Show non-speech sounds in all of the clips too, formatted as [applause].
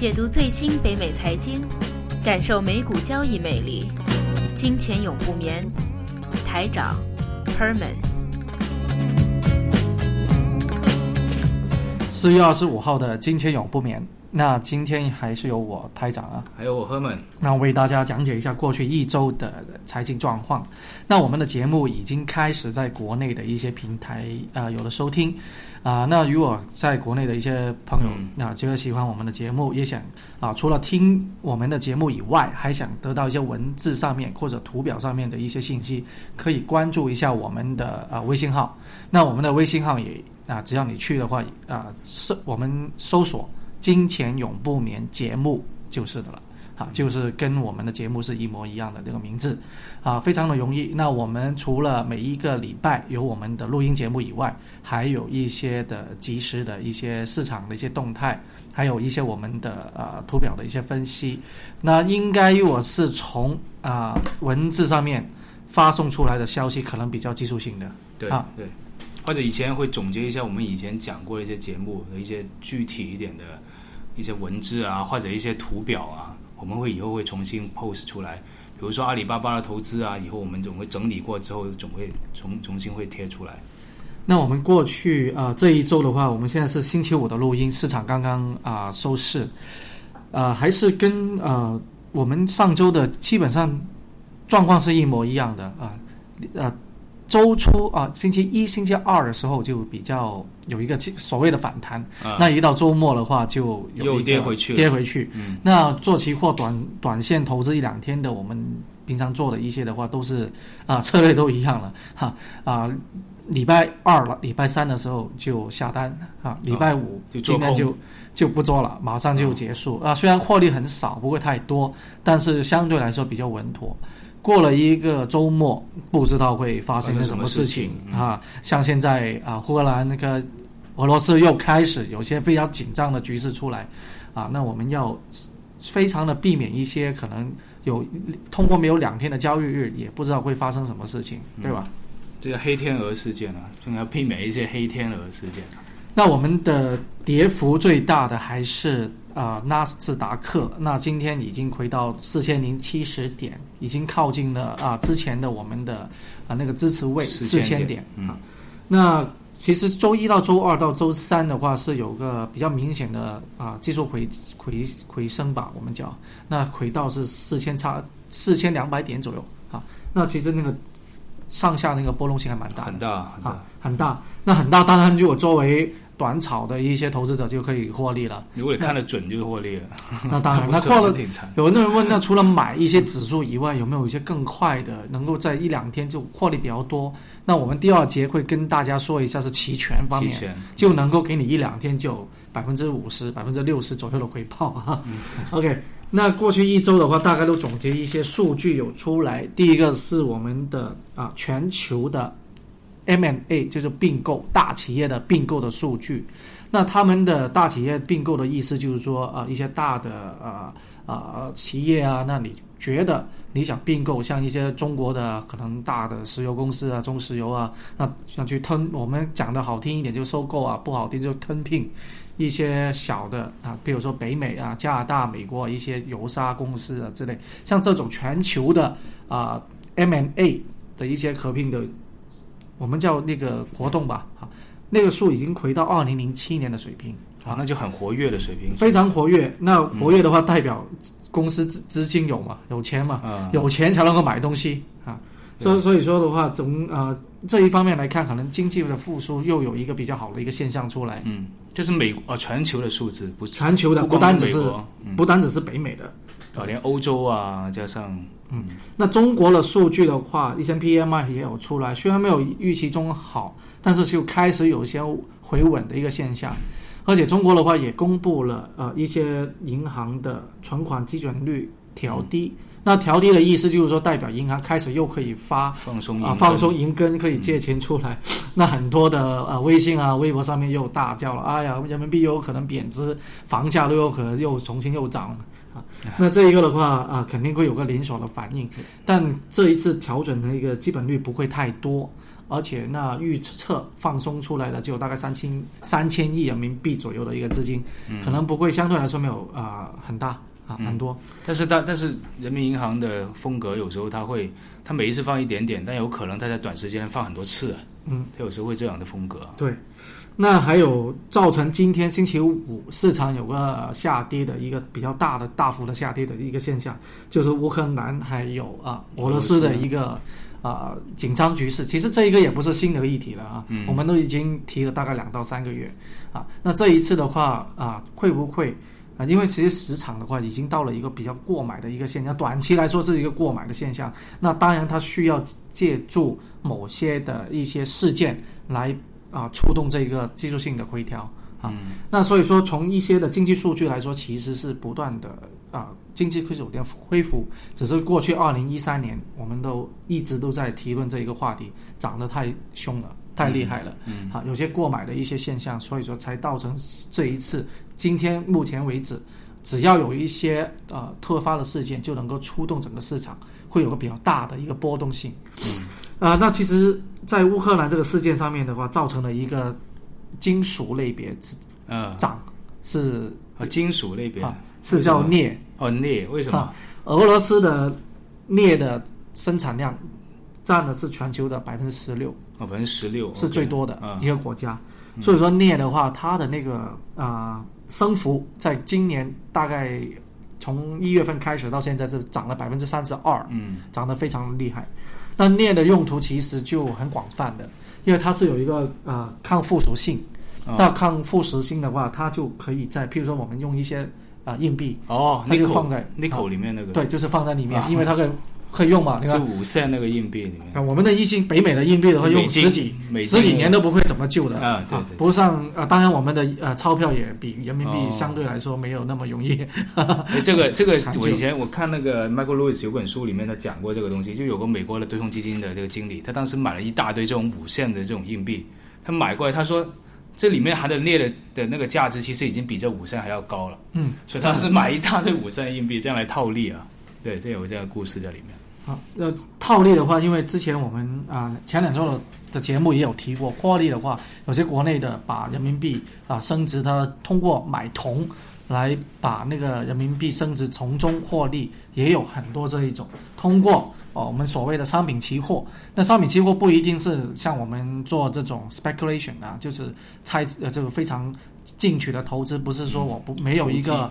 解读最新北美财经，感受美股交易魅力。金钱永不眠，台长 Perman。四月二十五号的金钱永不眠。那今天还是由我台长啊，还有我 Herman，那为大家讲解一下过去一周的财经状况。那我们的节目已经开始在国内的一些平台啊有了收听啊。那如果在国内的一些朋友啊，觉得喜欢我们的节目，也想啊除了听我们的节目以外，还想得到一些文字上面或者图表上面的一些信息，可以关注一下我们的啊微信号。那我们的微信号也啊，只要你去的话啊，搜我们搜索。金钱永不眠节目就是的了，啊，就是跟我们的节目是一模一样的这个名字，啊，非常的容易。那我们除了每一个礼拜有我们的录音节目以外，还有一些的及时的一些市场的一些动态，还有一些我们的呃图表的一些分析。那应该我是从啊文字上面发送出来的消息，可能比较技术性的，对啊对，或者以前会总结一下我们以前讲过的一些节目的一些具体一点的。一些文字啊，或者一些图表啊，我们会以后会重新 post 出来。比如说阿里巴巴的投资啊，以后我们总会整理过之后，总会重重新会贴出来。那我们过去啊这一周的话，我们现在是星期五的录音，市场刚刚啊收市，啊还是跟呃我们上周的基本上状况是一模一样的啊啊。周初啊，星期一、星期二的时候就比较有一个所谓的反弹，那一到周末的话就又跌回去，跌回去。那做期货短短线投资一两天的，我们平常做的一些的话，都是啊策略都一样了哈啊。礼拜二了，礼拜三的时候就下单啊，礼拜五今天就就不做了，马上就结束啊。虽然获利很少，不会太多，但是相对来说比较稳妥。过了一个周末，不知道会发生什么事情啊！像现在啊，乌克兰那个俄罗斯又开始有些非常紧张的局势出来啊，那我们要非常的避免一些可能有通过没有两天的交易日，也不知道会发生什么事情，对吧？这个黑天鹅事件啊，就要避免一些黑天鹅事件。那我们的跌幅最大的还是。啊，纳斯达克那今天已经回到四千零七十点，已经靠近了啊之前的我们的啊那个支持位四千点。嗯，那其实周一到周二到周三的话是有个比较明显的啊技术回回回升吧，我们叫那回到是四千差四千两百点左右啊。那其实那个上下那个波动性还蛮大，很大很大很大。那很大，当然就我作为短炒的一些投资者就可以获利了。如果你看得准，就是获利了。那当然，[laughs] 那错了。有很多人问，那除了买一些指数以外，有没有一些更快的，能够在一两天就获利比较多？那我们第二节会跟大家说一下是期权方面，就能够给你一两天就百分之五十、百分之六十左右的回报啊。[laughs] OK，那过去一周的话，大概都总结一些数据有出来。第一个是我们的啊，全球的。M&A 就是并购大企业的并购的数据，那他们的大企业并购的意思就是说，呃，一些大的呃呃企业啊，那你觉得你想并购，像一些中国的可能大的石油公司啊，中石油啊，那想去吞，我们讲的好听一点就收购啊，不好听就吞并一些小的啊，比如说北美啊、加拿大、美国一些油砂公司啊之类，像这种全球的啊 M&A 的一些合并的。我们叫那个活动吧，啊，那个数已经回到二零零七年的水平，啊，那就很活跃的水平，非常活跃。那活跃的话，代表公司资资金有嘛，有钱嘛，有钱才能够买东西啊。所所以说的话，从呃这一方面来看，可能经济的复苏又有一个比较好的一个现象出来。嗯，就是美呃全球的数字，不是全球的，不单只是不单只是北美的，啊，连欧洲啊，加上。嗯，那中国的数据的话，一些 PMI 也有出来，虽然没有预期中好，但是就开始有一些回稳的一个现象。而且中国的话也公布了呃一些银行的存款基准率调低，那调低的意思就是说代表银行开始又可以发放松啊放松银根，可以借钱出来。那很多的呃微信啊、微博上面又大叫了，哎呀，人民币又有可能贬值，房价都有可能又重新又涨。啊，那这一个的话啊，肯定会有个连锁的反应，但这一次调整的一个基本率不会太多，而且那预测放松出来的只有大概三千三千亿人民币左右的一个资金，可能不会相对来说没有啊很大啊很多。但是但但是人民银行的风格有时候它会，它每一次放一点点，但有可能他在短时间放很多次。嗯，他有时候会这样的风格。对。那还有造成今天星期五市场有个下跌的一个比较大的大幅的下跌的一个现象，就是乌克兰还有啊俄罗斯的一个啊紧张局势。其实这一个也不是新的议题了啊，我们都已经提了大概两到三个月啊。那这一次的话啊，会不会啊？因为其实市场的话已经到了一个比较过买的一个现象，短期来说是一个过买的现象。那当然它需要借助某些的一些事件来。啊，触动这个技术性的回调啊，那所以说从一些的经济数据来说，其实是不断的啊，经济会有点恢复，只是过去二零一三年，我们都一直都在提论这一个话题，涨得太凶了，太厉害了，嗯，啊，有些过买的一些现象，所以说才造成这一次，今天目前为止，只要有一些呃突发的事件，就能够触动整个市场，会有个比较大的一个波动性，嗯。啊，那其实，在乌克兰这个事件上面的话，造成了一个金属类别呃涨，是啊，金属类别。是叫镍。哦，镍为什么？俄罗斯的镍的生产量占的是全球的百分之十六，哦，百分之十六是最多的一个国家。所以说镍的话，它的那个啊升幅，在今年大概从一月份开始到现在是涨了百分之三十二，嗯，涨得非常厉害。那镍的用途其实就很广泛的，因为它是有一个啊抗腐蚀性。那抗腐蚀性的话，它就可以在，譬如说我们用一些啊硬币哦，它就放在 nickel 里面那个对，就是放在里面，因为它可以。可以用嘛？你看，五线那个硬币里面，我们的一星北美的硬币的话，用十几十几年都不会怎么旧的啊。对对，不像啊，当然我们的呃钞票也比人民币相对来说没有那么容易。[laughs] 这个这个，我以前我看那个 Michael Lewis 有本书里面他讲过这个东西，就有个美国的对冲基金的这个经理，他当时买了一大堆这种五线的这种硬币，他买过来，他说这里面含的镍的的那个价值其实已经比这五线还要高了。嗯，所以当时买一大堆五线硬币这样来套利啊。对，这有这样故事在里面。啊，呃，套利的话，因为之前我们啊前两周的的节目也有提过，获利的话，有些国内的把人民币啊升值，它通过买铜来把那个人民币升值，从中获利，也有很多这一种。通过哦，我们所谓的商品期货，那商品期货不一定是像我们做这种 speculation 啊，就是猜呃这个非常进取的投资，不是说我不没有一个。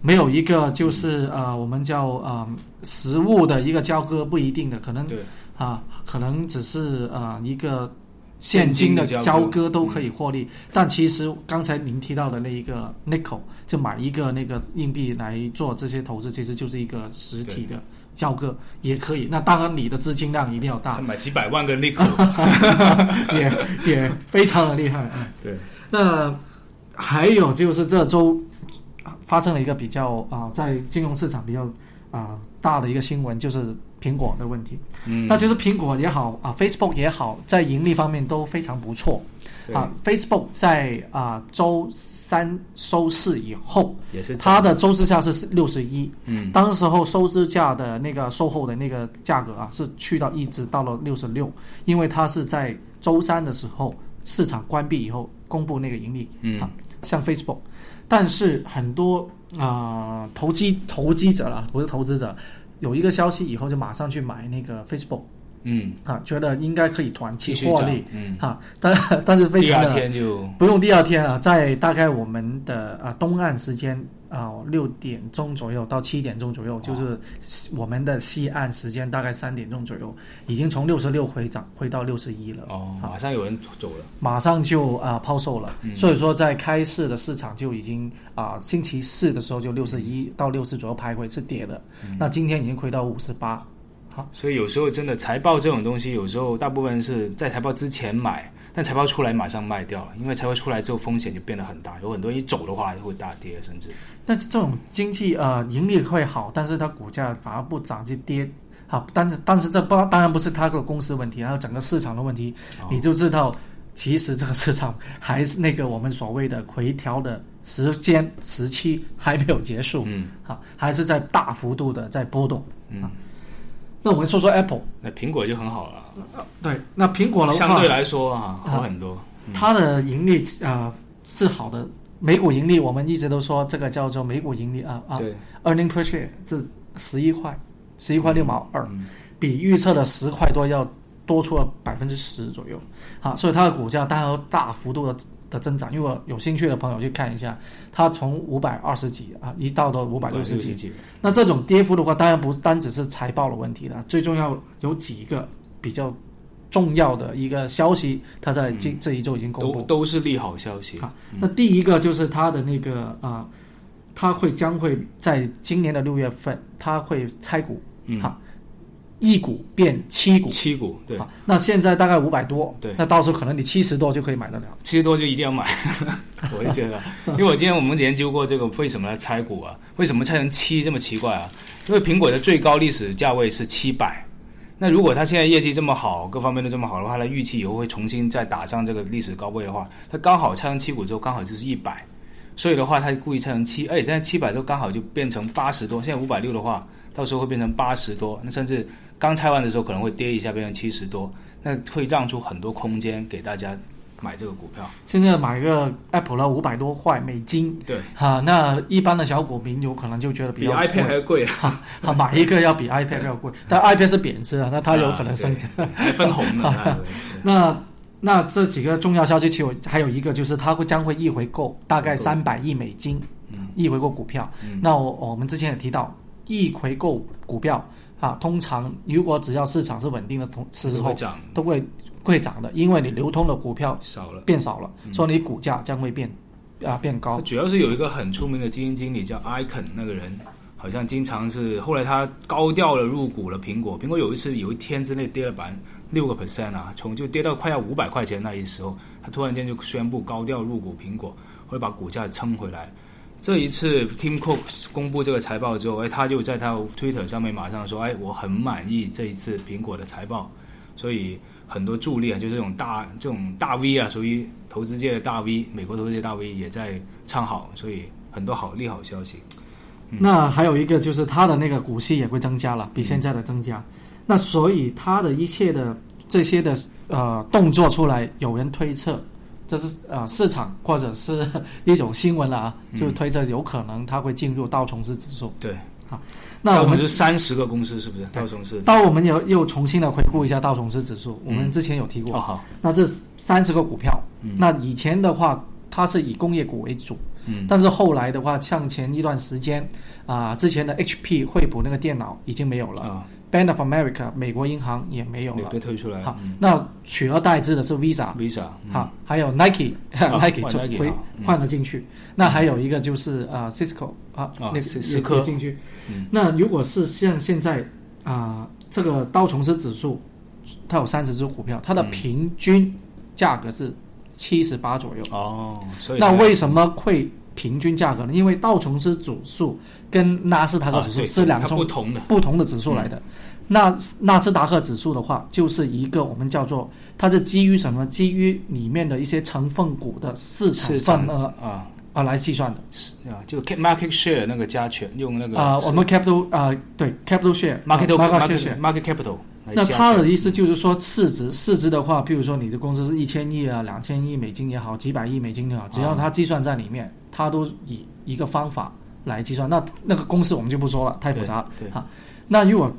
没有一个就是呃，我们叫呃实物的一个交割不一定的，可能啊，可能只是呃一个现金的交割都可以获利。但其实刚才您提到的那一个 nickel，就买一个那个硬币来做这些投资，其实就是一个实体的交割也可以。那当然你的资金量一定要大，买几百万个 [laughs] nickel 也也非常的厉害。对，那还有就是这周。发生了一个比较啊，在金融市场比较啊大的一个新闻，就是苹果的问题。嗯，那其实苹果也好啊，Facebook 也好，在盈利方面都非常不错。啊，Facebook 在啊周三收市以后，也是它的周市价是六十一。嗯，当时候收市价的那个售后的那个价格啊，是去到一直到了六十六，因为它是在周三的时候市场关闭以后公布那个盈利。嗯，像 Facebook。但是很多啊投机投机者了，不是投资者，有一个消息以后就马上去买那个 Facebook。嗯。啊，觉得应该可以短期获利，嗯。啊，但但是非常的第二天就不用第二天啊，在大概我们的啊东岸时间啊六点钟左右到七点钟左右，就是我们的西岸时间大概三点钟左右，已经从六十六回涨回到六十一了。哦，马上有人走了，马上就啊抛售了，所以说在开市的市场就已经啊星期四的时候就六十一到六十左右徘徊是跌的，那今天已经回到五十八。所以有时候真的财报这种东西，有时候大部分是在财报之前买，但财报出来马上卖掉了，因为财报出来之后风险就变得很大，有很多人一走的话就会大跌，甚至。那这种经济呃盈利会好，但是它股价反而不涨就跌，好，但是但是这不当然不是它个公司问题，还有整个市场的问题，你就知道其实这个市场还是那个我们所谓的回调的时间时期还没有结束，嗯，好，还是在大幅度的在波动，嗯。那我们说说 Apple，那苹果就很好了。对，那苹果的话相对来说啊好很多，它的盈利啊是好的，每股盈利我们一直都说这个叫做每股盈利啊啊，earning per share 是十一块，十一块六毛二，比预测的十块多要多出了百分之十左右，好，所以它的股价当然大幅度的。的增长，如果有兴趣的朋友去看一下，它从五百二十几啊，一到到五百六十几，那这种跌幅的话，当然不单只是财报的问题了，最重要有几个比较重要的一个消息，它在这这一周已经公布，都是利好消息。啊。那第一个就是它的那个啊，它会将会在今年的六月份，它会拆股，哈。一股变七股，七股对。那现在大概五百多，对。那到时候可能你七十多就可以买得了，七十多就一定要买。[laughs] 我就觉得，[laughs] 因为我今天我们研究过这个为什么来拆股啊？为什么拆成七这么奇怪啊？因为苹果的最高历史价位是七百，那如果它现在业绩这么好，各方面都这么好的话，它预期以后会重新再打上这个历史高位的话，它刚好拆成七股之后刚好就是一百，所以的话它故意拆成七，而且现在七百都刚好就变成八十多，现在五百六的话，到时候会变成八十多，那甚至。刚拆完的时候可能会跌一下，变成七十多，那会让出很多空间给大家买这个股票。现在买个 Apple 了五百多块美金，对，哈，那一般的小股民有可能就觉得比 iPad 还贵，哈，[laughs] 买一个要比 [laughs] iPad 要贵，但 iPad 是贬值啊，那它有可能升值，还分红呢。那那这几个重要消息，其实还有一个就是它会将会易回购大概三百亿美金，易回购股票。那我我们之前也提到，易回购股票。啊，通常如果只要市场是稳定的同时候，都会会涨的，因为你流通的股票少了，变少了，所以你股价将会变啊变高。主要是有一个很出名的基金经理叫 Icon 那个人，好像经常是后来他高调的入股了苹果，苹果有一次有一天之内跌了百六个 percent 啊，从就跌到快要五百块钱那一时候，他突然间就宣布高调入股苹果，会把股价撑回来。这一次，Tim Cook 公布这个财报之后，哎，他就在他 Twitter 上面马上说，哎，我很满意这一次苹果的财报，所以很多助力啊，就这种大这种大 V 啊，属于投资界的大 V，美国投资界大 V 也在唱好，所以很多好利好消息。那还有一个就是他的那个股息也会增加了，比现在的增加。那所以他的一切的这些的呃动作出来，有人推测。这是呃市场或者是一种新闻了啊，就推测有可能它会进入道琼斯指数。对，好，那我们就三十个公司是不是？道琼斯。到我们又又重新的回顾一下道琼斯指数，我们之前有提过。哦好。那这三十个股票，那以前的话它是以工业股为主，嗯，但是后来的话，像前一段时间啊，之前的 HP 惠普那个电脑已经没有了。啊。Bank of America 美国银行也没有了，被推出来。好，那取而代之的是 Visa，Visa，好，还有 Nike，Nike [laughs] 就回换了进去。那还有一个就是呃 Cisco 啊，那个思科。进去。那如果是像现在啊，这个道琼斯指数，它有三十只股票，它的平均价格是七十八左右。哦，所以那为什么会平均价格呢？因为道琼斯指数。跟纳斯达克指数是两种不同的不同的指数来的。那纳斯达克指数的话，就是一个我们叫做它是基于什么？基于里面的一些成分股的市场份额啊啊来计算的。是啊，就 market share 那个加权用那个啊，我们 capital 啊对 capital share market market share market capital。那他的意思就是说市值市值的话，譬如说你的公司是一千亿啊、两千亿美金也好、几百亿美金也好，只要它计算在里面，它都以一个方法。来计算，那那个公式我们就不说了，太复杂。对啊，那如果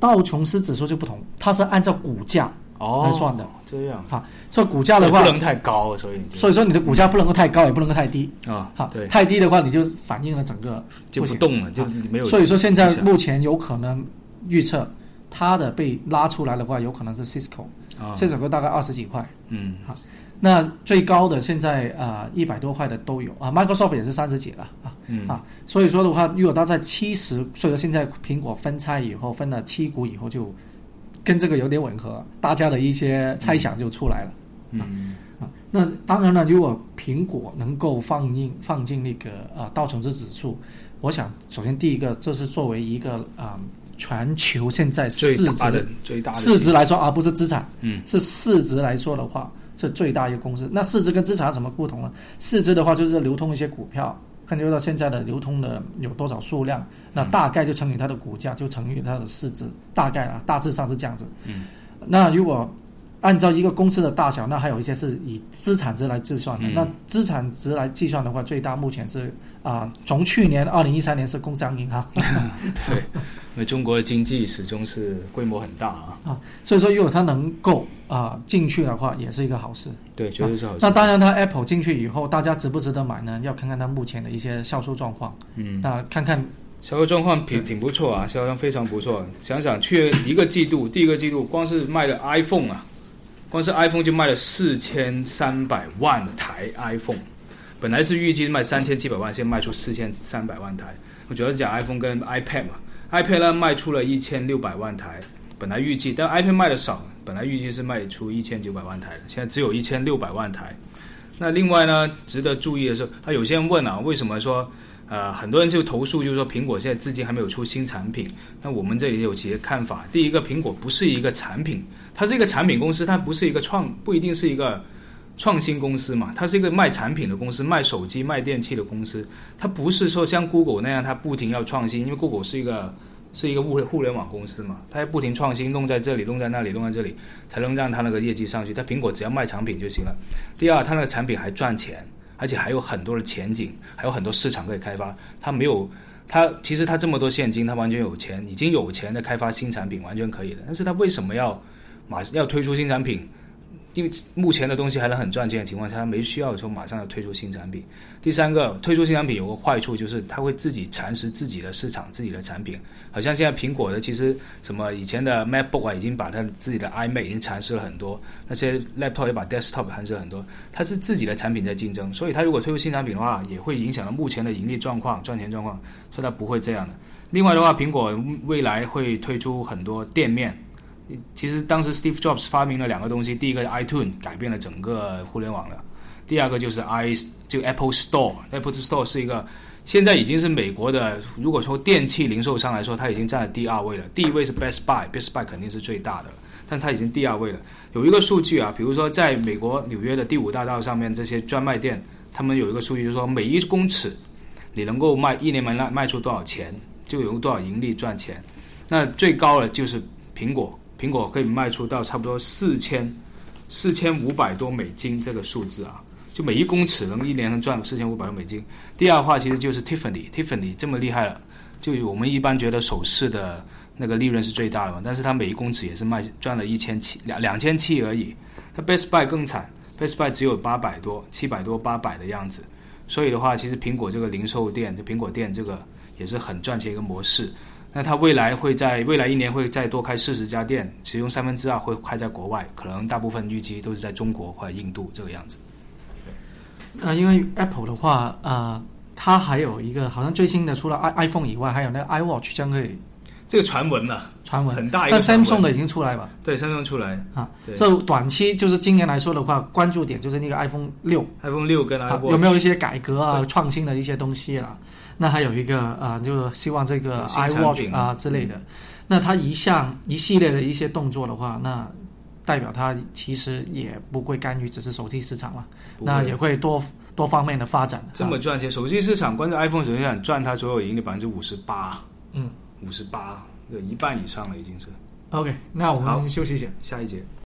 道琼斯指数就不同，它是按照股价来算的。这样哈，所以股价的话不能太高，所以所以说你的股价不能够太高，也不能够太低啊。好，对，太低的话，你就反映了整个就不动了，就没有。所以说现在目前有可能预测它的被拉出来的话，有可能是 Cisco，Cisco 大概二十几块。嗯，好。那最高的现在啊一百多块的都有啊，Microsoft 也是三十几了啊嗯啊，所以说的话，如果它在七十，所以说现在苹果分拆以后分了七股以后，就跟这个有点吻合，大家的一些猜想就出来了。嗯啊，那当然了，如果苹果能够放映放进那个啊道琼斯指数，我想首先第一个，这是作为一个啊全球现在市值的最大市值来说，而不是资产，嗯，是市值来说的话。是最大一个公司。那市值跟资产有什么不同呢？市值的话就是流通一些股票，根据到现在的流通的有多少数量，那大概就乘以它的股价，就乘以它的市值，大概啊，大致上是这样子。嗯。那如果按照一个公司的大小，那还有一些是以资产值来计算的。那资产值来计算的话，最大目前是啊，从去年二零一三年是工商银行。对，因为中国的经济始终是规模很大啊。啊，所以说如果它能够啊进去的话，也是一个好事。对，绝对是好事。那当然，它 Apple 进去以后，大家值不值得买呢？要看看它目前的一些销售状况。嗯，那看看。销售状况挺挺不错啊，销量非常不错。想想去一个季度，第一个季度光是卖的 iPhone 啊，光是 iPhone 就卖了四千三百万台 iPhone。本来是预计卖三千七百万，现在卖出四千三百万台。我主要是讲 iPhone 跟 iPad 嘛，iPad 呢卖出了一千六百万台，本来预计，但 iPad 卖的少，本来预计是卖出一千九百万台的，现在只有一千六百万台。那另外呢，值得注意的是，他有些人问啊，为什么说？呃，很多人就投诉，就是说苹果现在至今还没有出新产品。那我们这里有几些看法。第一个，苹果不是一个产品，它是一个产品公司，它不是一个创，不一定是一个创新公司嘛。它是一个卖产品的公司，卖手机、卖电器的公司。它不是说像 Google 那样，它不停要创新，因为 Google 是一个是一个互互联网公司嘛，它要不停创新，弄在这里，弄在那里，弄在这里，才能让它那个业绩上去。它苹果只要卖产品就行了。第二，它那个产品还赚钱。而且还有很多的前景，还有很多市场可以开发。他没有，他其实他这么多现金，他完全有钱，已经有钱的开发新产品，完全可以的。但是他为什么要马要推出新产品？因为目前的东西还能很赚钱的情况下，他没需要说马上要推出新产品。第三个，推出新产品有个坏处，就是它会自己蚕食自己的市场、自己的产品。好像现在苹果的，其实什么以前的 MacBook 啊，已经把它自己的 iMac 已经蚕食了很多，那些 Laptop 也把 Desktop 蚕食了很多。它是自己的产品在竞争，所以它如果推出新产品的话，也会影响到目前的盈利状况、赚钱状况，所以它不会这样的。另外的话，苹果未来会推出很多店面。其实当时 Steve Jobs 发明了两个东西，第一个 iTunes 改变了整个互联网了，第二个就是 i 就 Apple Store，Apple Store 是一个现在已经是美国的，如果说电器零售商来说，它已经占了第二位了，第一位是 Best Buy，Best Buy 肯定是最大的，但它已经第二位了。有一个数据啊，比如说在美国纽约的第五大道上面这些专卖店，他们有一个数据，就是说每一公尺你能够卖一年卖卖出多少钱，就有多少盈利赚钱。那最高的就是苹果。苹果可以卖出到差不多四千四千五百多美金这个数字啊，就每一公尺能一年能赚四千五百多美金。第二的话其实就是 Tiffany，Tiffany 这么厉害了，就我们一般觉得首饰的那个利润是最大的嘛，但是它每一公尺也是卖赚了一千七两两千七而已。它 Best Buy 更惨，Best Buy 只有八百多七百多八百的样子。所以的话，其实苹果这个零售店，就苹果店这个也是很赚钱一个模式。那它未来会在未来一年会再多开四十家店，其中三分之二会开在国外，可能大部分预计都是在中国或者印度这个样子。呃，因为 Apple 的话，呃，它还有一个好像最新的，除了 i iPhone 以外，还有那个 iWatch 将会这个传闻呢，传闻很大一个。但 Samsung 的已经出来吧？对，Samsung 出来啊。这短期就是今年来说的话，关注点就是那个 iPhone 六，iPhone 六跟 iWatch 有没有一些改革啊、创新的一些东西了？那还有一个啊，就是希望这个 iWatch 啊之类的，那它一项一系列的一些动作的话，那代表它其实也不会干预只是手机市场了，那也会多多方面的发展。这么赚钱，手机市场关注 iPhone 手机市场赚它所有盈利百分之五十八，嗯，五十八，有一半以上了已经是。OK，那我们休息一下，下一节。